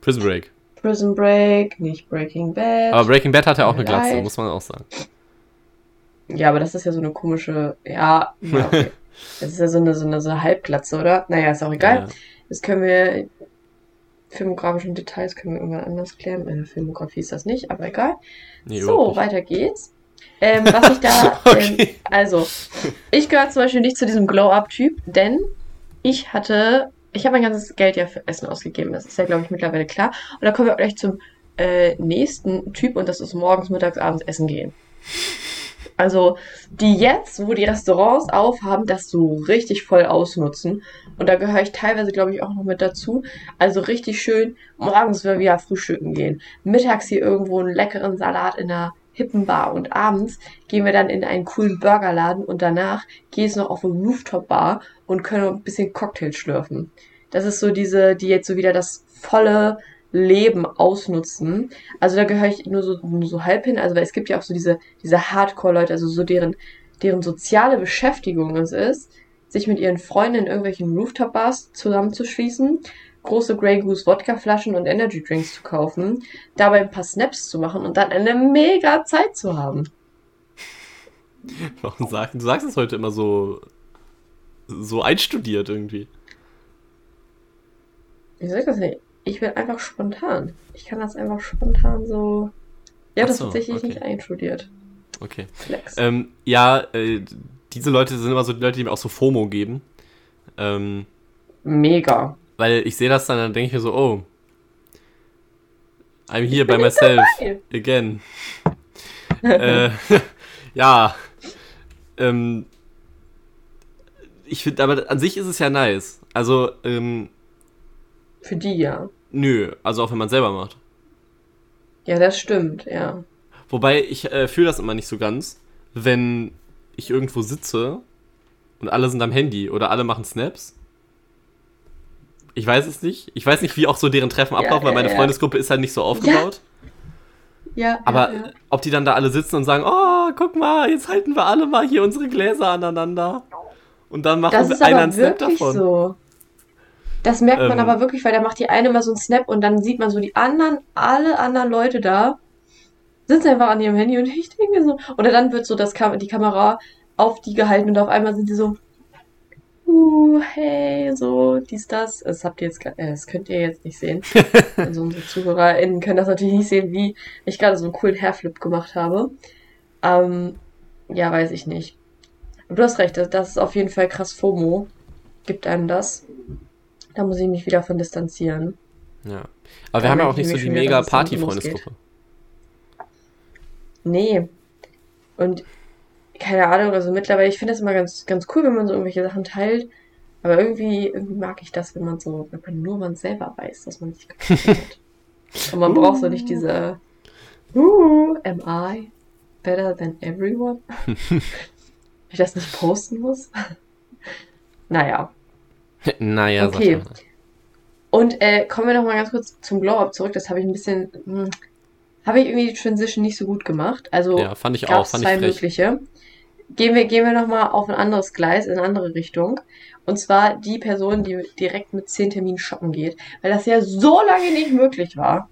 Prison Break. Prison Break, nicht Breaking Bad. Aber Breaking Bad hat ja auch eine Glatze, muss man auch sagen. ja, aber das ist ja so eine komische. Ja, ja okay. Das ist ja so eine, so eine, so eine Halbglatze, oder? Naja, ist auch egal. Ja. Das können wir. Filmografischen Details können wir irgendwann anders klären. Meine Filmografie ist das nicht, aber egal. Nee, so, weiter geht's. Ähm, was ich da. Okay. ähm, also, ich gehöre zum Beispiel nicht zu diesem Glow-Up-Typ, denn ich hatte. Ich habe mein ganzes Geld ja für Essen ausgegeben. Das ist ja, glaube ich, mittlerweile klar. Und da kommen wir auch gleich zum äh, nächsten Typ und das ist morgens, mittags, abends essen gehen. Also, die jetzt, wo die Restaurants aufhaben, das so richtig voll ausnutzen. Und da gehöre ich teilweise, glaube ich, auch noch mit dazu. Also richtig schön morgens wir wieder frühstücken gehen. Mittags hier irgendwo einen leckeren Salat in einer hippen Bar. Und abends gehen wir dann in einen coolen Burgerladen und danach geht es noch auf eine Rooftop-Bar und können ein bisschen Cocktail schlürfen. Das ist so diese, die jetzt so wieder das volle Leben ausnutzen. Also da gehöre ich nur so, nur so halb hin. Also weil es gibt ja auch so diese, diese Hardcore-Leute, also so deren, deren soziale Beschäftigung es ist, sich mit ihren Freunden in irgendwelchen Rooftop-Bars zusammenzuschließen, große Grey Goose Wodka-Flaschen und Energy Drinks zu kaufen, dabei ein paar Snaps zu machen und dann eine mega Zeit zu haben. Warum sag, du sagst es heute immer so, so einstudiert irgendwie. Ich das nicht? Ich bin einfach spontan. Ich kann das einfach spontan so. Ja, Ach das so, tatsächlich okay. nicht einstudiert. Okay. Flex. Ähm, ja, äh, diese Leute sind immer so die Leute, die mir auch so FOMO geben. Ähm, Mega. Weil ich sehe das dann, dann denke ich mir so, oh, I'm here by myself again. äh, ja. Ähm, ich finde, aber an sich ist es ja nice. Also, ähm, Für die ja. nö, also auch wenn man selber macht. Ja, das stimmt, ja. Wobei ich äh, fühle das immer nicht so ganz, wenn ich irgendwo sitze und alle sind am Handy oder alle machen Snaps. Ich weiß es nicht. Ich weiß nicht, wie auch so deren Treffen Ja, ablaufen, weil ja, meine ja. Freundesgruppe ist halt nicht so aufgebaut. Ja, Aber ob die dann da alle sitzen und sagen, oh, guck mal, jetzt halten wir alle mal hier unsere Gläser aneinander. Und dann machen das wir einer aber einen Snap wirklich davon. so. Das merkt man Ähm. aber wirklich, weil da macht die eine mal so einen Snap und dann sieht man so die anderen, alle anderen Leute da, sitzen einfach an ihrem Handy und ich denke mir so, oder dann wird so das Kam die Kamera auf die gehalten und auf einmal sind die so, uh, hey, so, dies, das. Das habt ihr jetzt, äh, das könnt ihr jetzt nicht sehen. Also unsere ZuhörerInnen können das natürlich nicht sehen, wie ich gerade so einen coolen Hairflip gemacht habe. Ähm, ja, weiß ich nicht. Aber du hast recht, das, das ist auf jeden Fall krass FOMO. Gibt einem das. Da muss ich mich wieder von distanzieren. Ja. Aber wir Da haben ja auch nicht ich so die mega Party-Freundesgruppe. Nee. Und keine Ahnung, also mittlerweile, ich finde das immer ganz, ganz cool, wenn man so irgendwelche Sachen teilt. Aber irgendwie, irgendwie mag ich das, wenn man so, wenn man nur man selber weiß, dass man sich hat. Und man braucht so nicht diese uh, am I better than everyone? ich das nicht posten muss. naja. naja, Okay. Und äh, kommen wir noch mal ganz kurz zum Glow-Up zurück. Das habe ich ein bisschen, hm, habe ich irgendwie die Transition nicht so gut gemacht. Also Ja, fand ich auch, fand zwei ich frech. mögliche. Gehen wir, gehen wir noch mal auf ein anderes Gleis, in eine andere Richtung. Und zwar die Person, die direkt mit zehn Terminen shoppen geht, weil das ja so lange nicht möglich war.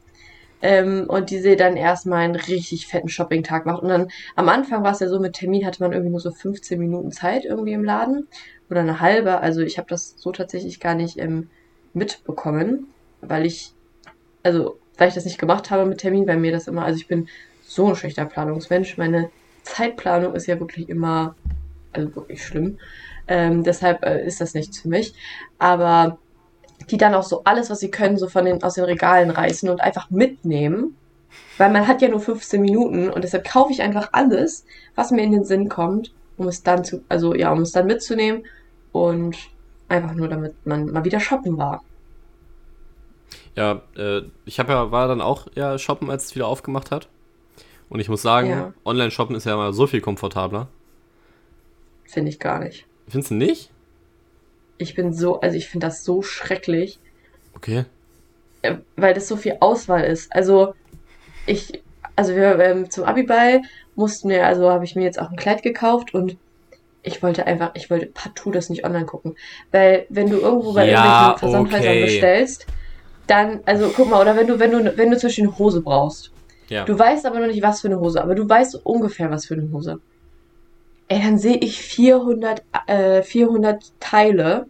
Ähm, und diese dann erstmal einen richtig fetten Shopping-Tag macht. Und dann am Anfang war es ja so, mit Termin hatte man irgendwie nur so 15 Minuten Zeit irgendwie im Laden. Oder eine halbe. Also ich habe das so tatsächlich gar nicht ähm, mitbekommen, weil ich, also, weil ich das nicht gemacht habe mit Termin, weil mir das immer, also ich bin so ein schlechter Planungsmensch. Meine Zeitplanung ist ja wirklich immer, also wirklich schlimm. Ähm, deshalb äh, ist das nichts für mich. Aber die dann auch so alles, was sie können, so von den, aus den Regalen reißen und einfach mitnehmen. Weil man hat ja nur 15 Minuten und deshalb kaufe ich einfach alles, was mir in den Sinn kommt, um es dann zu, also ja, um es dann mitzunehmen und einfach nur damit man mal wieder shoppen war. Ja, äh, ich habe ja, war dann auch ja shoppen, als es wieder aufgemacht hat. Und ich muss sagen, Ja. Online-Shoppen ist ja mal so viel komfortabler. Finde ich gar nicht. Findest du nicht? Ich bin so, also ich finde das so schrecklich, Okay. äh, weil das so viel Auswahl ist. Also ich, also wir ähm, zum Abiball mussten wir, also habe ich mir jetzt auch ein Kleid gekauft und ich wollte einfach, ich wollte partout das nicht online gucken. Weil wenn du irgendwo bei Ja, irgendwelchen Versandhäusern okay. bestellst, dann, also guck mal, oder wenn du, wenn du, wenn du zum Beispiel eine Hose brauchst, Ja. du weißt aber noch nicht, was für eine Hose, aber du weißt ungefähr, was für eine Hose. Ey, dann sehe ich 400, äh, 400 Teile.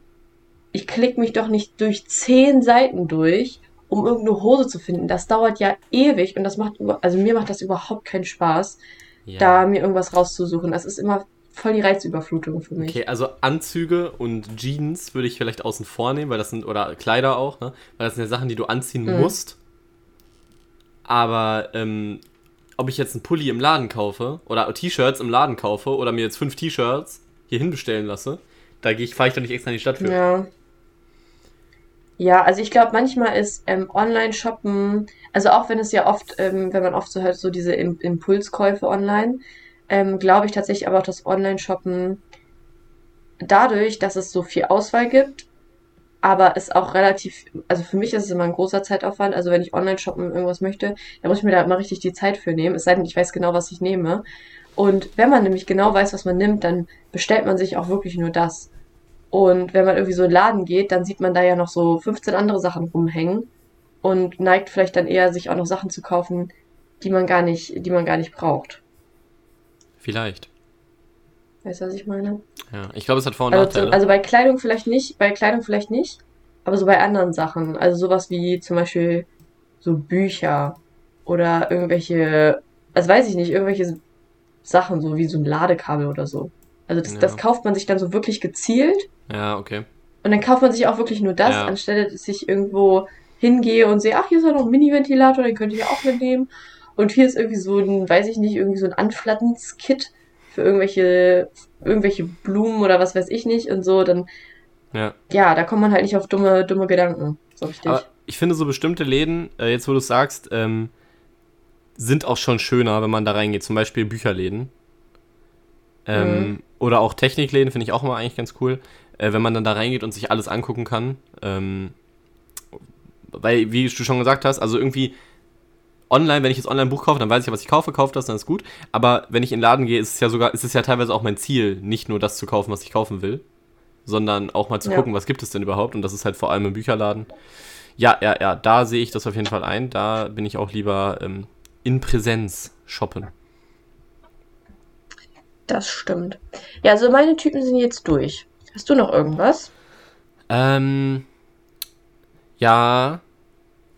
Ich klicke mich doch nicht durch 10 Seiten durch, um irgendeine Hose zu finden. Das dauert ja ewig und das macht, also mir macht das überhaupt keinen Spaß, ja. da mir irgendwas rauszusuchen. Das ist immer voll die Reizüberflutung für mich. Okay, also Anzüge und Jeans würde ich vielleicht außen vor nehmen, weil das sind, oder Kleider auch, ne? Weil das sind ja Sachen, die du anziehen Mhm. musst. Aber, ähm, ob ich jetzt einen Pulli im Laden kaufe oder T-Shirts im Laden kaufe oder mir jetzt fünf T-Shirts hier hinbestellen lasse, da fahre ich doch nicht extra in die Stadt für. Ja. Ja, also ich glaube, manchmal ist ähm, Online-Shoppen, also auch wenn es ja oft, ähm, wenn man oft so hört, so diese Im Impulskäufe online, ähm, glaube ich tatsächlich aber auch, dass Online-Shoppen dadurch, dass es so viel Auswahl gibt, aber es auch relativ, also für mich ist es immer ein großer Zeitaufwand, also wenn ich online shoppen irgendwas möchte, dann muss ich mir da immer richtig die Zeit für nehmen, es sei denn, ich weiß genau, was ich nehme. Und wenn man nämlich genau weiß, was man nimmt, dann bestellt man sich auch wirklich nur das. Und wenn man irgendwie so in den Laden geht, dann sieht man da ja noch so 15 andere Sachen rumhängen und neigt vielleicht dann eher, sich auch noch Sachen zu kaufen, die man gar nicht, die man gar nicht braucht. Vielleicht. Weißt du, was ich meine? Ja, ich glaube, es hat Vor- und Also, Nachteile. also bei Kleidung vielleicht nicht, bei Kleidung vielleicht nicht, aber so bei anderen Sachen. Also sowas wie zum Beispiel so Bücher oder irgendwelche, also weiß ich nicht, irgendwelche Sachen, so wie so ein Ladekabel oder so. Also das, Ja. das kauft man sich dann so wirklich gezielt ja, okay. und dann kauft man sich auch wirklich nur das, Ja. anstelle dass ich irgendwo hingehe und sehe, ach, hier ist ja noch ein Mini-Ventilator, den könnt ihr ja auch mitnehmen. Und hier ist irgendwie so ein, weiß ich nicht, irgendwie so ein Anflattenskit für irgendwelche, irgendwelche Blumen oder was weiß ich nicht und so, dann, Ja. ja, da kommt man halt nicht auf dumme, dumme Gedanken. So richtig. Aber ich finde so bestimmte Läden, äh, jetzt wo du es sagst, ähm, sind auch schon schöner, wenn man da reingeht. Zum Beispiel Bücherläden. Ähm, Mhm. Oder auch Technikläden finde ich auch mal eigentlich ganz cool, äh, wenn man dann da reingeht und sich alles angucken kann. Ähm, weil, wie du schon gesagt hast, also irgendwie online, wenn ich jetzt online ein Buch kaufe, dann weiß ich ja, was ich kaufe, kaufe das, dann ist gut. Aber wenn ich in den Laden gehe, ist es ja sogar, ist es ja teilweise auch mein Ziel, nicht nur das zu kaufen, was ich kaufen will, sondern auch mal zu Ja. gucken, was gibt es denn überhaupt. Und das ist halt vor allem im Bücherladen. Ja, ja, ja, da sehe ich das auf jeden Fall ein. Da bin ich auch lieber ähm, in Präsenz shoppen. Das stimmt. Ja, also meine Typen sind jetzt durch. Hast du noch irgendwas? Ähm, ja,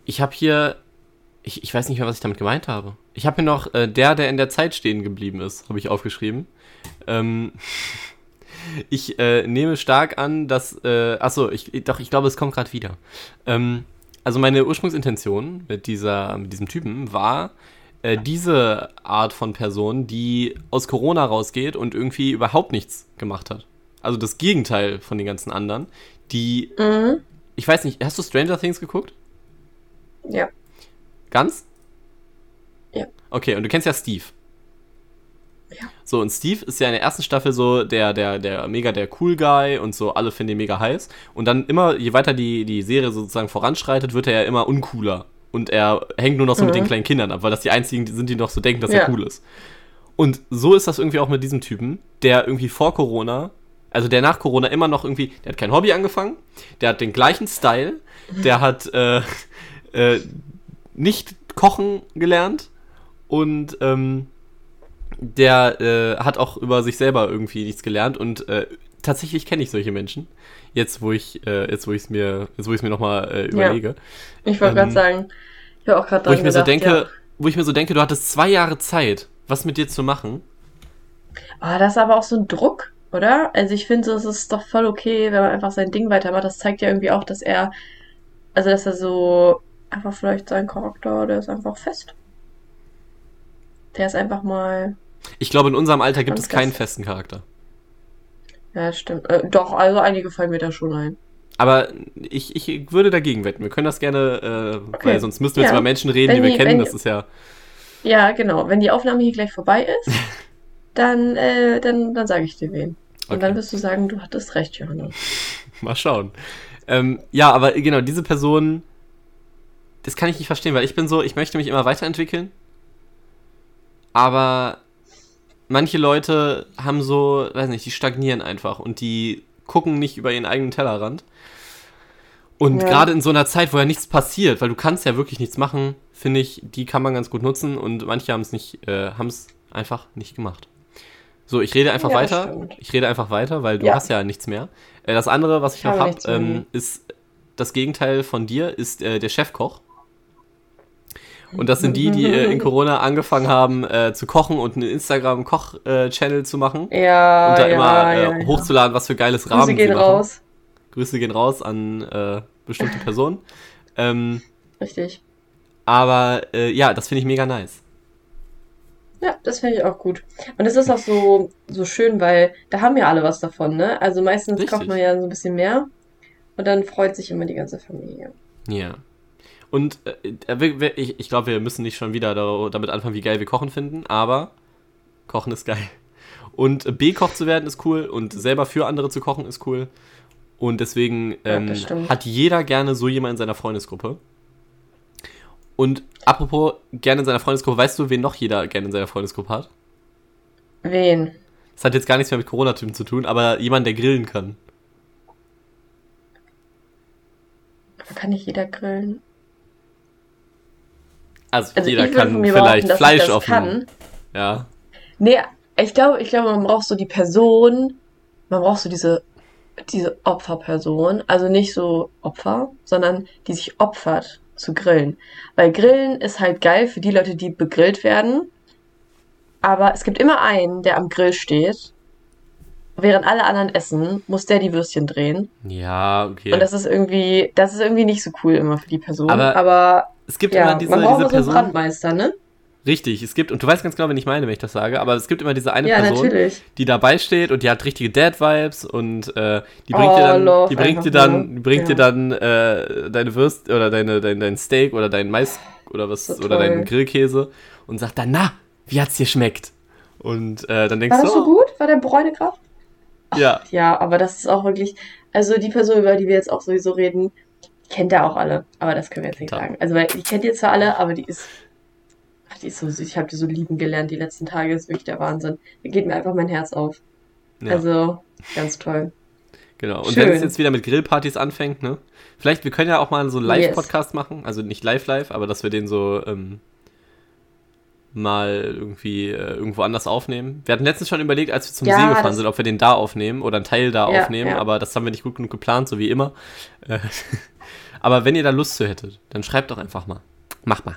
ich habe hier, ich, ich weiß nicht mehr, was ich damit gemeint habe. Ich habe hier noch äh, der, der in der Zeit stehen geblieben ist, habe ich aufgeschrieben. Ähm, ich äh, nehme stark an, dass, äh, achso, ich, doch, ich glaube, es kommt gerade wieder. Ähm, also meine Ursprungsintention mit, dieser, mit diesem Typen war, äh, diese Art von Person, die aus Corona rausgeht und irgendwie überhaupt nichts gemacht hat. Also das Gegenteil von den ganzen anderen, die Mhm. ich weiß nicht, hast du Stranger Things geguckt? Ja. Ganz? Ja. Okay, und du kennst ja Steve. Ja. So, und Steve ist ja in der ersten Staffel so der, der, der mega der Cool Guy und so, alle finden ihn mega heiß. Und dann immer, je weiter die, die Serie sozusagen voranschreitet, wird er ja immer uncooler. Und er hängt nur noch so mit Mhm. den kleinen Kindern ab, weil das die einzigen sind, die noch so denken, dass Ja. er cool ist. Und so ist das irgendwie auch mit diesem Typen, der irgendwie vor Corona, also der nach Corona immer noch irgendwie, der hat kein Hobby angefangen, der hat den gleichen Style, der hat äh, äh, nicht kochen gelernt und ähm, der äh, hat auch über sich selber irgendwie nichts gelernt und äh, tatsächlich kenne ich solche Menschen. Jetzt, wo ich, äh, jetzt, wo ich es mir, jetzt, wo ich es mir nochmal äh, überlege. Ich wollte Ähm, gerade sagen, ich habe auch gerade Wo dran ich mir so gedacht, denke, ja. wo ich mir so denke, du hattest zwei Jahre Zeit, was mit dir zu machen. Ah, das ist aber auch so ein Druck, oder? Also ich finde, so, es ist doch voll okay, wenn man einfach sein Ding weitermacht. Das zeigt ja irgendwie auch, dass er, also dass er so einfach vielleicht sein Charakter, der ist einfach fest. Der ist einfach mal. Ich glaube, in unserem Alter gibt es keinen fest. festen Charakter. Ja, stimmt. Äh, doch, also einige fallen mir da schon ein. Aber ich, ich würde dagegen wetten. Wir können das gerne, äh, Okay. weil sonst müssten wir jetzt Ja. über Menschen reden, Wenn die wir die- kennen. Das ist ja. Ja, genau. Wenn die Aufnahme hier gleich vorbei ist, dann, äh, dann, dann sage ich dir wen. Und Okay. dann wirst du sagen, du hattest recht, Johanna. Mal schauen. Ähm, ja, aber genau, diese Person, das kann ich nicht verstehen, weil ich bin so, ich möchte mich immer weiterentwickeln. Aber manche Leute haben so, weiß nicht, die stagnieren einfach und die gucken nicht über ihren eigenen Tellerrand. Und Ja. gerade in so einer Zeit, wo ja nichts passiert, weil du kannst ja wirklich nichts machen, finde ich, die kann man ganz gut nutzen und manche haben es nicht, äh, haben es einfach nicht gemacht. So, ich rede einfach Ja, weiter. stimmt. Ich rede einfach weiter, weil du Ja. hast ja nichts mehr. Äh, das andere, was ich, Ich noch habe mehr. ähm, ist das Gegenteil von dir, ist äh, der Chefkoch. Und das sind die, die äh, in Corona angefangen haben äh, zu kochen und einen Instagram-Koch-Channel zu machen. Ja, und da ja, immer äh, ja, hochzuladen, was für geiles Grüße Rahmen sie gehen machen. raus. Grüße gehen raus an äh, bestimmte Personen. ähm, Richtig. aber ja, das finde ich mega nice. Ja, das finde ich auch gut. Und es ist auch so, so schön, weil da haben ja alle was davon, ne? Also meistens Richtig. kocht man ja so ein bisschen mehr und dann freut sich immer die ganze Familie. Ja. Und äh, ich, ich glaube, wir müssen nicht schon wieder da- damit anfangen, wie geil wir Kochen finden, aber Kochen ist geil. Und B-Koch zu werden ist cool und selber für andere zu kochen ist cool. Und deswegen Ja, ähm, stimmt. hat jeder gerne so jemand in seiner Freundesgruppe. Und apropos gerne in seiner Freundesgruppe, weißt du, wen noch jeder gerne in seiner Freundesgruppe hat? Wen? Das hat jetzt gar nichts mehr mit Corona-Typen zu tun, aber jemand, der grillen kann. Kann nicht jeder grillen? Also, Also jeder kann vielleicht behaupten, Fleisch auf kann. Ja. Nee, ich glaube, ich glaube, man braucht so die Person, man braucht so diese, diese Opferperson, also nicht so Opfer, sondern die sich opfert zu grillen. Weil Grillen ist halt geil für die Leute, die begrillt werden. Aber es gibt immer einen, der am Grill steht. Während alle anderen essen, muss der die Würstchen drehen. Ja, okay. Und das ist irgendwie, das ist irgendwie nicht so cool immer für die Person. Aber Aber, es gibt ja, immer diese, man diese immer so Person. Brandmeister, ne? Richtig, es gibt, und du weißt ganz genau, wen ich meine, wenn ich das sage, aber es gibt immer diese eine Ja, Person, natürlich. die dabei steht und die hat richtige Dad-Vibes und äh, die Oh, bringt dir dann, love die bringt dir dann, die bringt dir Ja. dann äh, deine Würst oder deine, dein, dein Steak oder dein Mais oder was So oder deinen Grillkäse und sagt dann, na, wie hat's dir schmeckt? Und äh, dann denkst War du, das so oh, gut? War der Bräunekraft? ja, Ja, aber das ist auch wirklich, also die Person, über die wir jetzt auch sowieso reden, kennt er auch alle, aber das können wir jetzt nicht sagen. Also, weil die kennt ihr zwar alle, aber die ist, ach, die ist so süß. Ich habe die so lieben gelernt die letzten Tage, das ist wirklich der Wahnsinn. Da geht mir einfach mein Herz auf. ja Also, ganz toll. genau. Und schön. wenn es jetzt wieder mit Grillpartys anfängt, ne? Vielleicht, wir können ja auch mal so einen Live-Podcast machen, also nicht live-live, aber dass wir den so ähm, mal irgendwie äh, irgendwo anders aufnehmen. Wir hatten letztens schon überlegt, als wir zum Ja, See gefahren sind, ob wir den da aufnehmen oder einen Teil da Ja, aufnehmen, ja. aber das haben wir nicht gut genug geplant, so wie immer. Äh, aber wenn ihr da Lust zu hättet, dann schreibt doch einfach mal. Macht mal.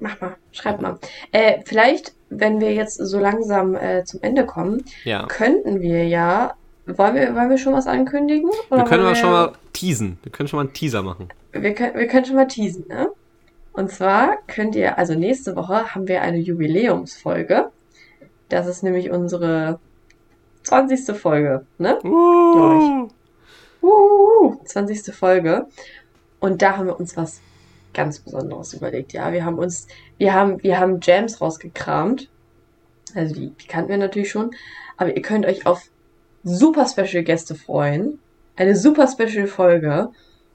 Mach mal, schreib mal. Äh, vielleicht, wenn wir jetzt so langsam äh, zum Ende kommen, Ja. könnten wir ja, wollen wir, wollen wir schon was ankündigen? Wir können mal schon mal teasen. Wir können schon mal einen Teaser machen. Wir können, wir können schon mal teasen, ne? Und zwar könnt ihr, also nächste Woche haben wir eine Jubiläumsfolge. Das ist nämlich unsere 20. Folge, ne? Uh, Uh, 20. Folge. Und da haben wir uns was ganz Besonderes überlegt. Ja, wir haben uns, wir haben, wir haben Jams rausgekramt. Also die, die kannten wir natürlich schon. Aber ihr könnt euch auf super Special Gäste freuen. Eine super Special Folge.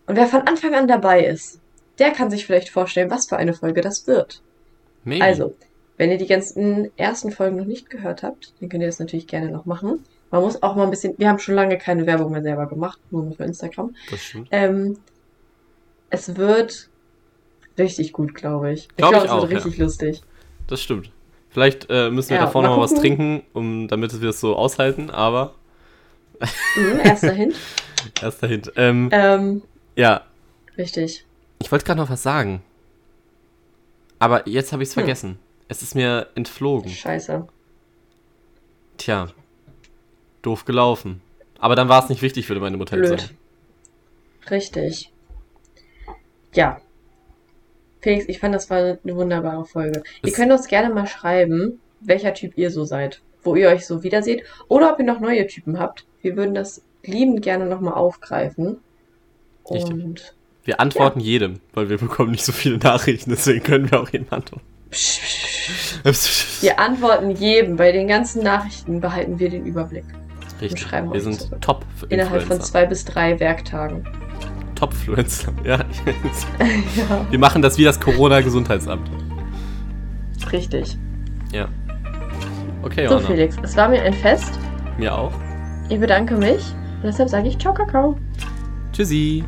Und wer von Anfang an dabei ist, der kann sich vielleicht vorstellen, was für eine Folge das wird. maybe. Also, wenn ihr die ganzen ersten Folgen noch nicht gehört habt, dann könnt ihr das natürlich gerne noch machen. Man muss auch mal ein bisschen, wir haben schon lange keine Werbung mehr selber gemacht, nur noch für Instagram. Das stimmt. Ähm, es wird richtig gut, glaube ich. Ich Glaub glaube, ich es wird auch, ja. richtig lustig. Das stimmt. Vielleicht äh, müssen wir Ja, davor mal mal was trinken, um, damit wir es so aushalten, aber Mhm, erster Hint. erst dahin. Ähm, Ähm, ja, richtig. ich wollte gerade noch was sagen. Aber jetzt habe ich es Hm. vergessen. Es ist mir entflogen. Scheiße. Tja, doof gelaufen. Aber dann war es nicht wichtig, würde meine Mutter jetzt Blöd. sagen. Richtig. Ja. Felix, ich fand, das war eine wunderbare Folge. ihr Es- könnt uns gerne mal schreiben, welcher Typ ihr so seid. wo ihr euch so wiederseht. Oder ob ihr noch neue Typen habt. Wir würden das liebend gerne nochmal aufgreifen. Richtig. Und Wir antworten jedem, weil wir bekommen nicht so viele Nachrichten, deswegen können wir auch jedem antworten. psch, psch. wir antworten jedem. Bei den ganzen Nachrichten behalten wir den Überblick. Richtig. schreiben Wir sind top Innerhalb von zwei bis drei Werktagen. Top-Fluencer. Ja. ja, Wir machen das wie das Corona-Gesundheitsamt. richtig. Ja. Okay, So, Johanna. Felix, es war mir ein Fest. Mir auch. Ich bedanke mich. Und deshalb sage ich Ciao, Kakao. Tschüssi.